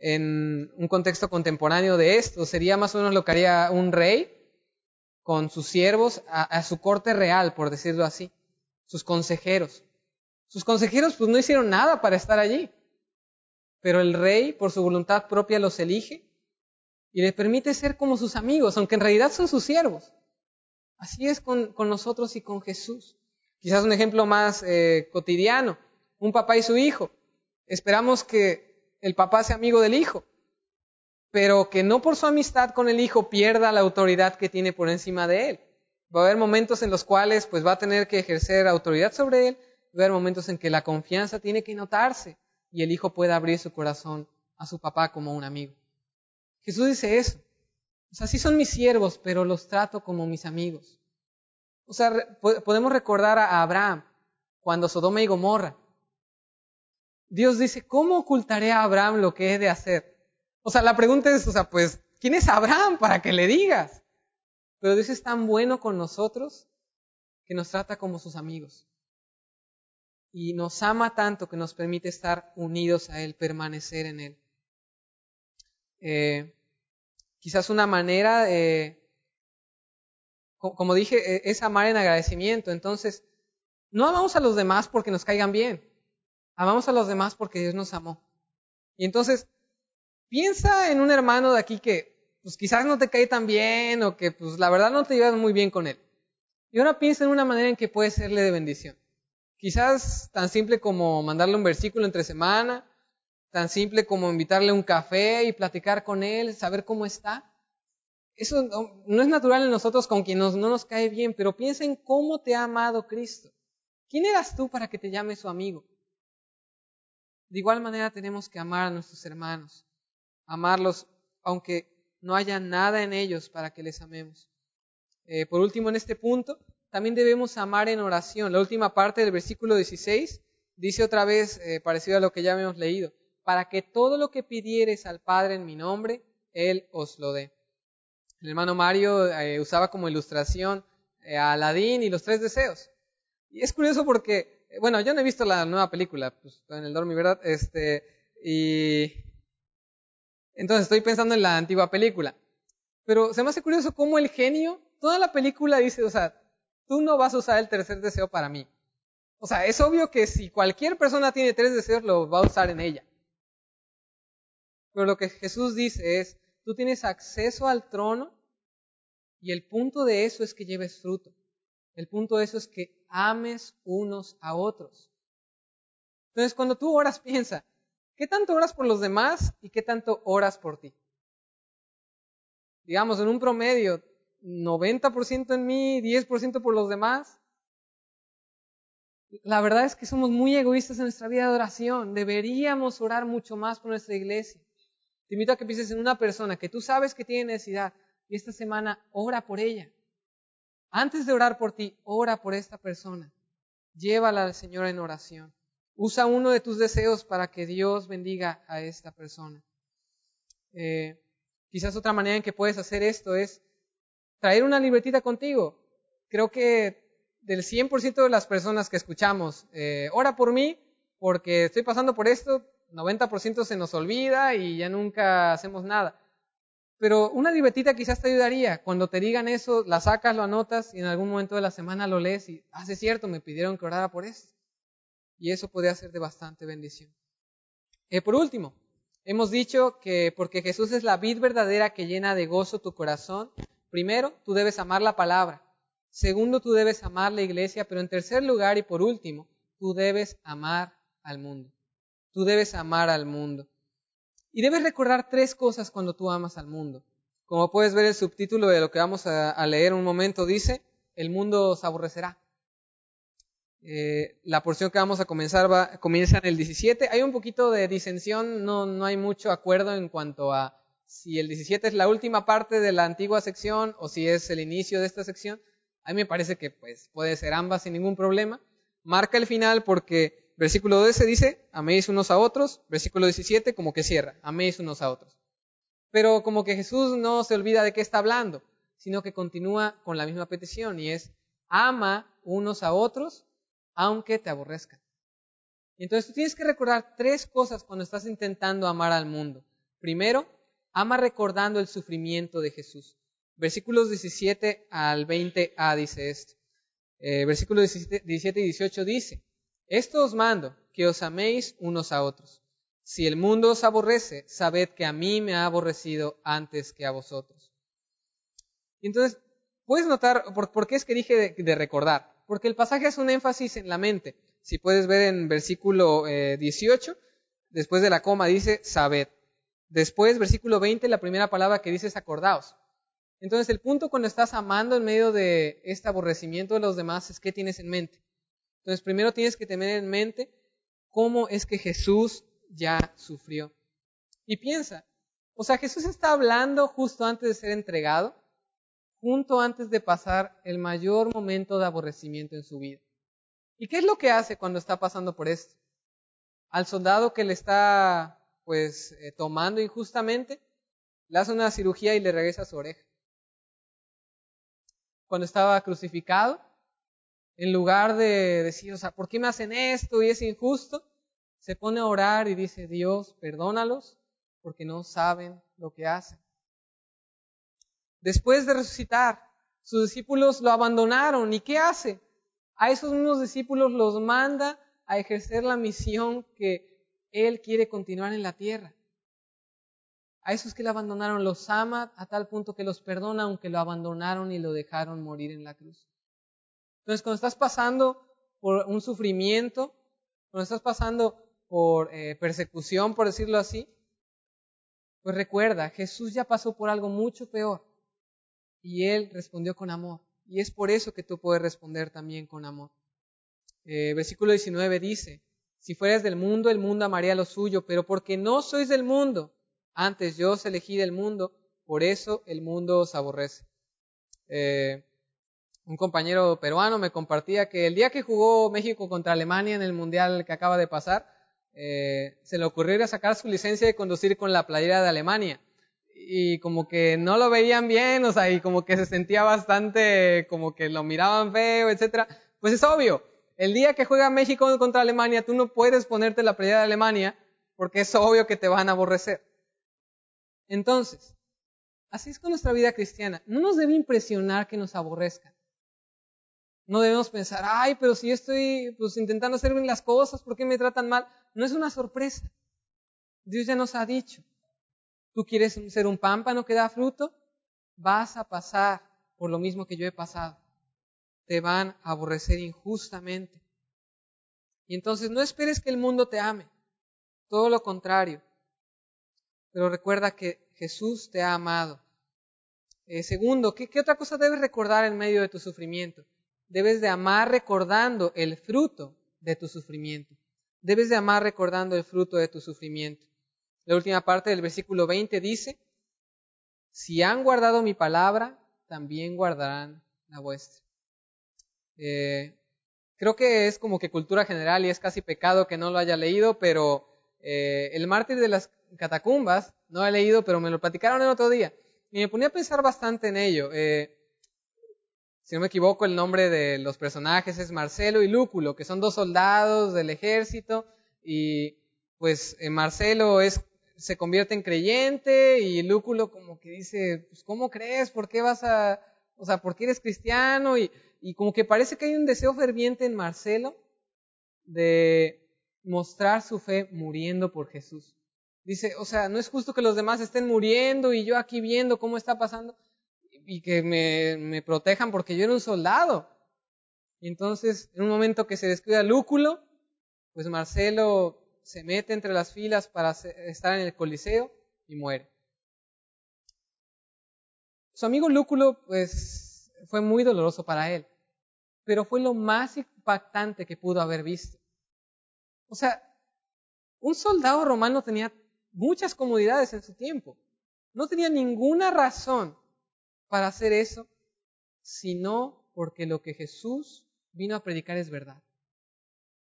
En un contexto contemporáneo de esto, sería más o menos lo que haría un rey con sus siervos a, su corte real, por decirlo así, sus consejeros. Sus consejeros pues no hicieron nada para estar allí, pero el rey por su voluntad propia los elige y les permite ser como sus amigos, aunque en realidad son sus siervos. Así es con, nosotros y con Jesús. Quizás un ejemplo más eh, cotidiano, un papá y su hijo. Esperamos que el papá sea amigo del hijo, pero que no por su amistad con el hijo pierda la autoridad que tiene por encima de él. Va a haber momentos en los cuales pues va a tener que ejercer autoridad sobre él, va a haber momentos en que la confianza tiene que notarse y el hijo pueda abrir su corazón a su papá como un amigo. Jesús dice eso. O sea, sí son mis siervos, pero los trato como mis amigos. O sea, podemos recordar a Abraham cuando Sodoma y Gomorra. Dios dice, ¿cómo ocultaré a Abraham lo que he de hacer? O sea, la pregunta es, o sea, pues, ¿quién es Abraham para que le digas? Pero Dios es tan bueno con nosotros que nos trata como sus amigos. Y nos ama tanto que nos permite estar unidos a Él, permanecer en Él. Eh, quizás una manera, como dije, e, es amar en agradecimiento. Entonces, no amamos a los demás porque nos caigan bien. Amamos a los demás porque Dios nos amó. Y entonces, piensa en un hermano de aquí que pues quizás no te cae tan bien o que pues la verdad no te llevas muy bien con él. Y ahora piensa en una manera en que puede serle de bendición. Quizás tan simple como mandarle un versículo entre semana, tan simple como invitarle un café y platicar con él, saber cómo está. Eso no, es natural en nosotros con quien no nos cae bien, pero piensa en cómo te ha amado Cristo. ¿Quién eras tú para que te llame su amigo? De igual manera tenemos que amar a nuestros hermanos, amarlos aunque no haya nada en ellos para que les amemos. Eh, por último, en este punto, también debemos amar en oración. La última parte del versículo 16 dice otra vez, eh, parecido a lo que ya hemos leído, para que todo lo que pidieres al Padre en mi nombre, Él os lo dé. El hermano Mario eh, usaba como ilustración a Aladín y los tres deseos. Y es curioso porque, bueno, yo no he visto la nueva película, pues en el dormi, ¿verdad? Este, y entonces estoy pensando en la antigua película. Pero se me hace curioso cómo el genio, toda la película dice, o sea, tú no vas a usar el tercer deseo para mí. O sea, es obvio que si cualquier persona tiene tres deseos, lo va a usar en ella. Pero lo que Jesús dice es, tú tienes acceso al trono y el punto de eso es que lleves fruto. El punto de eso es que ames unos a otros. Entonces, cuando tú oras, piensa, ¿qué tanto oras por los demás y qué tanto oras por ti? Digamos, en un promedio, 90% en mí, 10% por los demás. La verdad es que somos muy egoístas en nuestra vida de oración. Deberíamos orar mucho más por nuestra iglesia. Te invito a que pienses en una persona que tú sabes que tiene necesidad y esta semana ora por ella. Antes de orar por ti, ora por esta persona. Llévala al Señor en oración. Usa uno de tus deseos para que Dios bendiga a esta persona. Eh, quizás otra manera en que puedes hacer esto es traer una libretita contigo. Creo que del 100% de las personas que escuchamos, eh, ora por mí porque estoy pasando por esto, 90% se nos olvida y ya nunca hacemos nada. Pero una libretita quizás te ayudaría. Cuando te digan eso, la sacas, lo anotas y en algún momento de la semana lo lees y, ah, cierto, me pidieron que orara por eso. Y eso podría ser de bastante bendición. Eh, por último, hemos dicho que porque Jesús es la vid verdadera que llena de gozo tu corazón, primero, tú debes amar la palabra. Segundo, tú debes amar la iglesia. Pero en tercer lugar y por último, tú debes amar al mundo. Tú debes amar al mundo. Y debes recordar tres cosas cuando tú amas al mundo. Como puedes ver el subtítulo de lo que vamos a, leer un momento dice, el mundo os aborrecerá. Eh, la porción que vamos a comenzar va, comienza en el 17. Hay un poquito de disensión, no, no hay mucho acuerdo en cuanto a si el 17 es la última parte de la antigua sección o si es el inicio de esta sección. A mí me parece que pues, puede ser ambas sin ningún problema. Marca el final porque Versículo 12 dice, améis unos a otros. Versículo 17 como que cierra, améis unos a otros. Pero como que Jesús no se olvida de qué está hablando, sino que continúa con la misma petición y es, ama unos a otros aunque te aborrezcan. Entonces tú tienes que recordar tres cosas cuando estás intentando amar al mundo. Primero, ama recordando el sufrimiento de Jesús. Versículos 17 al 20a dice esto. Eh, versículos 17 y 18 dice, esto os mando, que os améis unos a otros. Si el mundo os aborrece, sabed que a mí me ha aborrecido antes que a vosotros. Y entonces, puedes notar, por, qué es que dije de, recordar? Porque el pasaje hace un énfasis en la mente. Si puedes ver en versículo 18, eh, después de la coma dice, sabed. Después, versículo 20, la primera palabra que dice es acordaos. Entonces, el punto cuando estás amando en medio de este aborrecimiento de los demás es qué tienes en mente. Entonces, primero tienes que tener en mente cómo es que Jesús ya sufrió. Y piensa, o sea, Jesús está hablando justo antes de ser entregado, junto antes de pasar el mayor momento de aborrecimiento en su vida. ¿Y qué es lo que hace cuando está pasando por esto? Al soldado que le está, pues, eh, tomando injustamente, le hace una cirugía y le regresa su oreja. Cuando estaba crucificado, en lugar de decir, o sea, ¿por qué me hacen esto y es injusto? Se pone a orar y dice, Dios, perdónalos porque no saben lo que hacen. Después de resucitar, sus discípulos lo abandonaron. ¿Y qué hace? A esos mismos discípulos los manda a ejercer la misión que Él quiere continuar en la tierra. A esos que lo abandonaron los ama a tal punto que los perdona aunque lo abandonaron y lo dejaron morir en la cruz. Entonces, cuando estás pasando por un sufrimiento, cuando estás pasando por eh, persecución, por decirlo así, pues recuerda, Jesús ya pasó por algo mucho peor y Él respondió con amor. Y es por eso que tú puedes responder también con amor. Eh, versículo 19 dice, si fueras del mundo, el mundo amaría lo suyo, pero porque no sois del mundo, antes yo os elegí del mundo, por eso el mundo os aborrece. Eh, un compañero peruano me compartía que el día que jugó México contra Alemania en el Mundial que acaba de pasar, eh, se le ocurrió sacar su licencia de conducir con la playera de Alemania. Y como que no lo veían bien, o sea, y como que se sentía bastante, como que lo miraban feo, etcétera. Pues es obvio, el día que juega México contra Alemania, tú no puedes ponerte la playera de Alemania porque es obvio que te van a aborrecer. Entonces, así es con nuestra vida cristiana. No nos debe impresionar que nos aborrezcan. No debemos pensar, ay, pero si estoy pues, intentando hacer bien las cosas, ¿por qué me tratan mal? No es una sorpresa. Dios ya nos ha dicho, tú quieres ser un pámpano que da fruto, vas a pasar por lo mismo que yo he pasado. Te van a aborrecer injustamente. Y entonces no esperes que el mundo te ame, todo lo contrario. Pero recuerda que Jesús te ha amado. Eh, segundo, ¿qué otra cosa debes recordar en medio de tu sufrimiento? Debes de amar recordando el fruto de tu sufrimiento. Debes de amar recordando el fruto de tu sufrimiento. La última parte del versículo 20 dice, si han guardado mi palabra, también guardarán la vuestra. Eh, creo que es como que cultura general y es casi pecado que no lo haya leído, pero eh, el mártir de las catacumbas, no lo he leído, pero me lo platicaron el otro día. Y me ponía a pensar bastante en ello. Eh, si no me equivoco, el nombre de los personajes es Marcelo y Lúculo, que son dos soldados del ejército y pues eh, Marcelo es se convierte en creyente y Lúculo como que dice, pues ¿cómo crees? ¿Por qué vas a, o sea, por qué eres cristiano? Y, y como que parece que hay un deseo ferviente en Marcelo de mostrar su fe muriendo por Jesús. Dice, o sea, no es justo que los demás estén muriendo y yo aquí viendo cómo está pasando y que me, protejan porque yo era un soldado. Y entonces, en un momento que se descuida Lúculo, pues Marcelo se mete entre las filas para estar en el Coliseo y muere. Su amigo Lúculo, pues, fue muy doloroso para él, pero fue lo más impactante que pudo haber visto. O sea, un soldado romano tenía muchas comodidades en su tiempo. No tenía ninguna razón para hacer eso, sino porque lo que Jesús vino a predicar es verdad.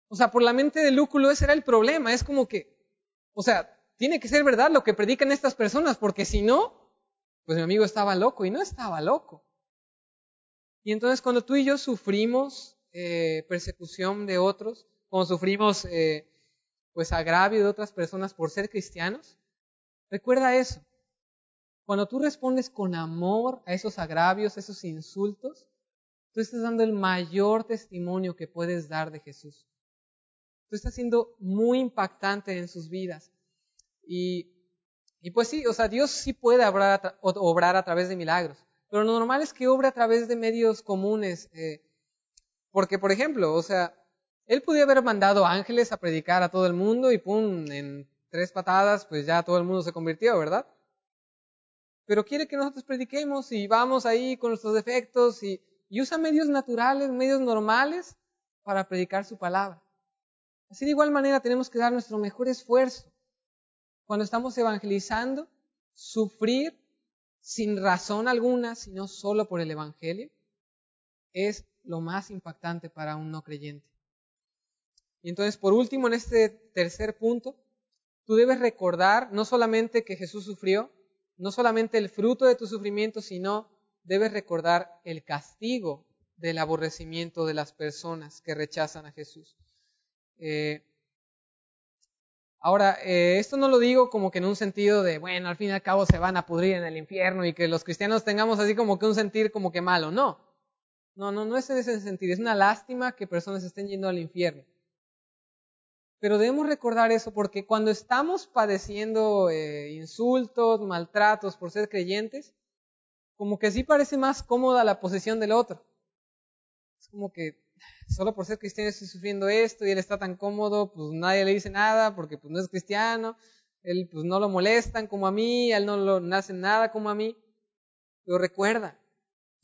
O sea, por la mente de Lúculo ese era el problema. Es como que, o sea, tiene que ser verdad lo que predican estas personas, porque si no, pues mi amigo estaba loco y no estaba loco. Y entonces cuando tú y yo sufrimos eh, persecución de otros, cuando sufrimos eh, pues agravio de otras personas por ser cristianos, recuerda eso. Cuando tú respondes con amor a esos agravios, esos insultos, tú estás dando el mayor testimonio que puedes dar de Jesús. Tú estás siendo muy impactante en sus vidas. Y, pues sí, o sea, Dios sí puede obrar a, través de milagros, pero lo normal es que obre a través de medios comunes. Eh, porque, por ejemplo, o sea, Él podía haber mandado ángeles a predicar a todo el mundo y pum, en tres patadas, pues ya todo el mundo se convirtió, ¿verdad? Pero quiere que nosotros prediquemos y vamos ahí con nuestros defectos y, usa medios naturales, medios normales para predicar su palabra. Así de igual manera tenemos que dar nuestro mejor esfuerzo cuando estamos evangelizando, sufrir sin razón alguna, sino solo por el Evangelio, es lo más impactante para un no creyente. Y entonces, por último, en este tercer punto, tú debes recordar no solamente que Jesús sufrió, no solamente el fruto de tu sufrimiento, sino debes recordar el castigo del aborrecimiento de las personas que rechazan a Jesús. Eh, ahora, eh, esto no lo digo como que en un sentido de, bueno, al fin y al cabo se van a pudrir en el infierno y que los cristianos tengamos así como que un sentir como que malo, no. No, no, no es en ese sentido, es una lástima que personas estén yendo al infierno. Pero debemos recordar eso porque cuando estamos padeciendo eh, insultos, maltratos por ser creyentes, como que sí parece más cómoda la posición del otro. Es como que solo por ser cristiano estoy sufriendo esto y él está tan cómodo, pues nadie le dice nada porque pues no es cristiano, él pues no lo molestan como a mí, él no lo no nada como a mí. Pero recuerda,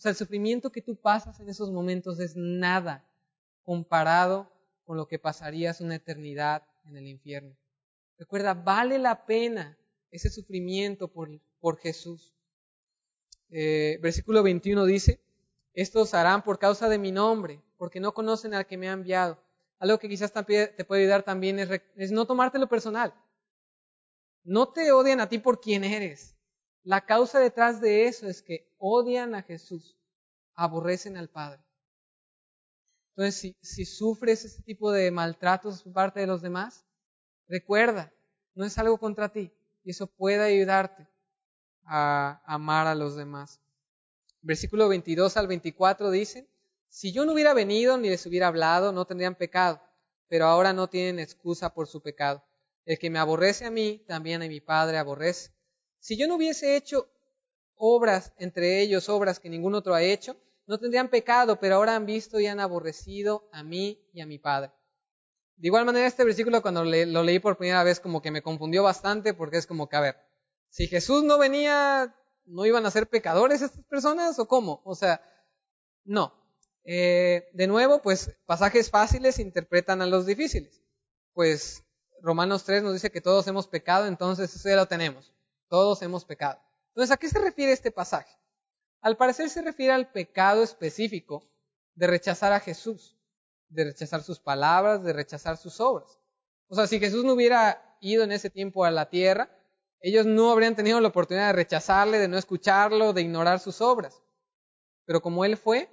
o el sufrimiento que tú pasas en esos momentos es nada comparado con lo que pasarías una eternidad en el infierno. Recuerda, vale la pena ese sufrimiento por, por Jesús. Eh, versículo 21 dice, estos harán por causa de mi nombre, porque no conocen al que me ha enviado. Algo que quizás te puede ayudar también es, no tomártelo personal. No te odian a ti por quien eres. La causa detrás de eso es que odian a Jesús, aborrecen al Padre. Entonces, si, sufres ese tipo de maltratos por parte de los demás, recuerda, no es algo contra ti y eso puede ayudarte a amar a los demás. Versículo 22 al 24 dice, si yo no hubiera venido ni les hubiera hablado, no tendrían pecado, pero ahora no tienen excusa por su pecado. El que me aborrece a mí, también a mi Padre aborrece. Si yo no hubiese hecho obras entre ellos, obras que ningún otro ha hecho, no tendrían pecado, pero ahora han visto y han aborrecido a mí y a mi Padre. De igual manera, este versículo cuando lo leí por primera vez como que me confundió bastante porque es como que, a ver, si Jesús no venía, ¿no iban a ser pecadores estas personas o cómo? O sea, no. Eh, de nuevo, pues pasajes fáciles interpretan a los difíciles. Pues Romanos 3 nos dice que todos hemos pecado, entonces eso ya lo tenemos. Todos hemos pecado. Entonces, ¿a qué se refiere este pasaje? Al parecer se refiere al pecado específico de rechazar a Jesús, de rechazar sus palabras, de rechazar sus obras. O sea, si Jesús no hubiera ido en ese tiempo a la tierra, ellos no habrían tenido la oportunidad de rechazarle, de no escucharlo, de ignorar sus obras. Pero como Él fue,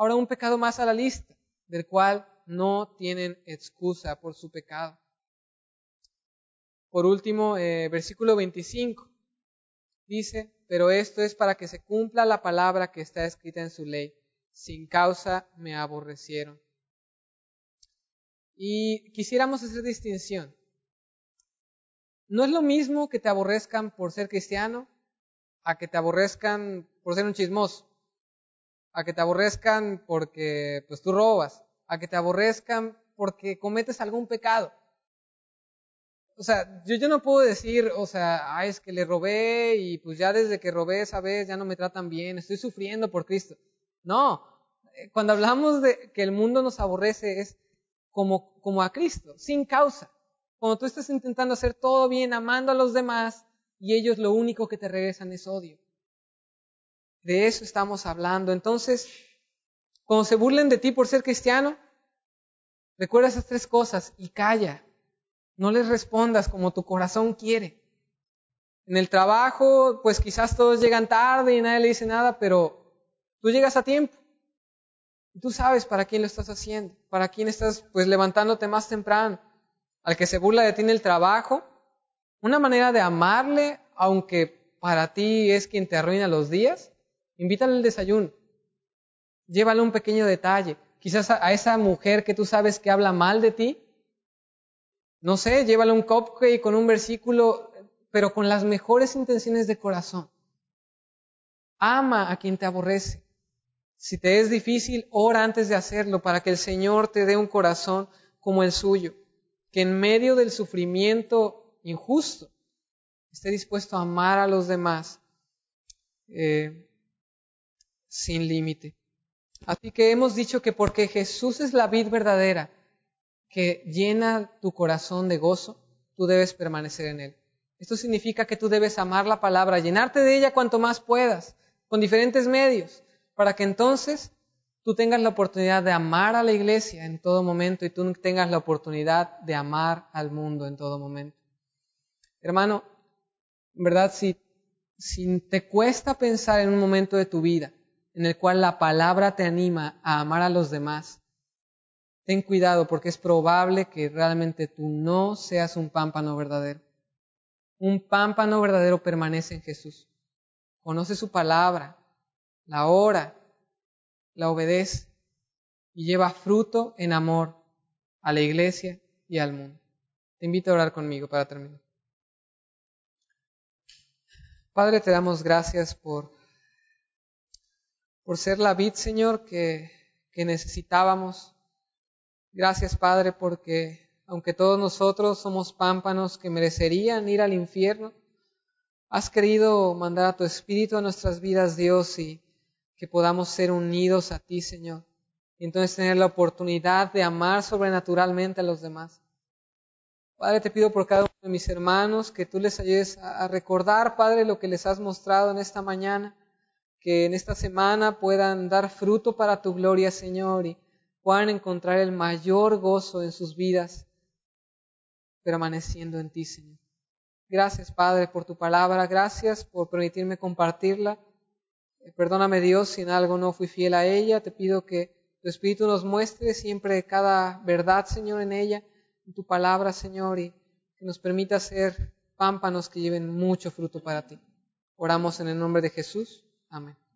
Ahora un pecado más a la lista, del cual no tienen excusa por su pecado. por último, eh, versículo 25 dice, pero esto es para que se cumpla la palabra que está escrita en su ley. Sin causa me aborrecieron. Y quisiéramos hacer distinción. No es lo mismo que te aborrezcan por ser cristiano a que te aborrezcan por ser un chismoso, a que te aborrezcan porque pues tú robas, a que te aborrezcan porque cometes algún pecado. O sea, yo, no puedo decir, o sea, ah, es que le robé y pues ya desde que robé esa vez ya no me tratan bien, estoy sufriendo por Cristo. No, eh, cuando hablamos de que el mundo nos aborrece es como, como a Cristo, sin causa. Cuando tú estás intentando hacer todo bien, amando a los demás, y ellos lo único que te regresan es odio. De eso estamos hablando. Entonces, cuando se burlen de ti por ser cristiano, recuerda esas tres cosas y calla. No les respondas como tu corazón quiere. En el trabajo, pues quizás todos llegan tarde y nadie le dice nada, pero tú llegas a tiempo. Y tú sabes para quién lo estás haciendo, para quién estás pues levantándote más temprano. Al que se burla de ti en el trabajo, una manera de amarle, aunque para ti es quien te arruina los días, invítale al desayuno. Llévale un pequeño detalle. Quizás a esa mujer que tú sabes que habla mal de ti, no sé, llévale un cupcake con un versículo, pero con las mejores intenciones de corazón. Ama a quien te aborrece. Si te es difícil, ora antes de hacerlo para que el Señor te dé un corazón como el suyo, que en medio del sufrimiento injusto esté dispuesto a amar a los demás eh, sin límite. Así que hemos dicho que porque Jesús es la vid verdadera, que llena tu corazón de gozo, tú debes permanecer en él. Esto significa que tú debes amar la palabra, llenarte de ella cuanto más puedas, con diferentes medios, para que entonces tú tengas la oportunidad de amar a la iglesia en todo momento y tú tengas la oportunidad de amar al mundo en todo momento. Hermano, en verdad, si, si te cuesta pensar en un momento de tu vida en el cual la palabra te anima a amar a los demás, ten cuidado porque es probable que realmente tú no seas un pámpano verdadero. Un pámpano verdadero permanece en Jesús. Conoce su palabra, la ora, la obedece y lleva fruto en amor a la iglesia y al mundo. Te invito a orar conmigo para terminar. Padre, te damos gracias por, por ser la vid, Señor, que, que necesitábamos Gracias, Padre, porque aunque todos nosotros somos pámpanos que merecerían ir al infierno, has querido mandar a tu Espíritu a nuestras vidas, Dios, y que podamos ser unidos a ti, Señor. Y entonces tener la oportunidad de amar sobrenaturalmente a los demás. Padre, te pido por cada uno de mis hermanos que tú les ayudes a recordar, Padre, lo que les has mostrado en esta mañana, que en esta semana puedan dar fruto para tu gloria, Señor, y puedan encontrar el mayor gozo en sus vidas permaneciendo en ti, Señor. Gracias, Padre, por tu palabra. Gracias por permitirme compartirla. Eh, perdóname, Dios, si en algo no fui fiel a ella. Te pido que tu Espíritu nos muestre siempre cada verdad, Señor, en ella, en tu palabra, Señor, y que nos permita ser pámpanos que lleven mucho fruto para ti. Oramos en el nombre de Jesús. Amén.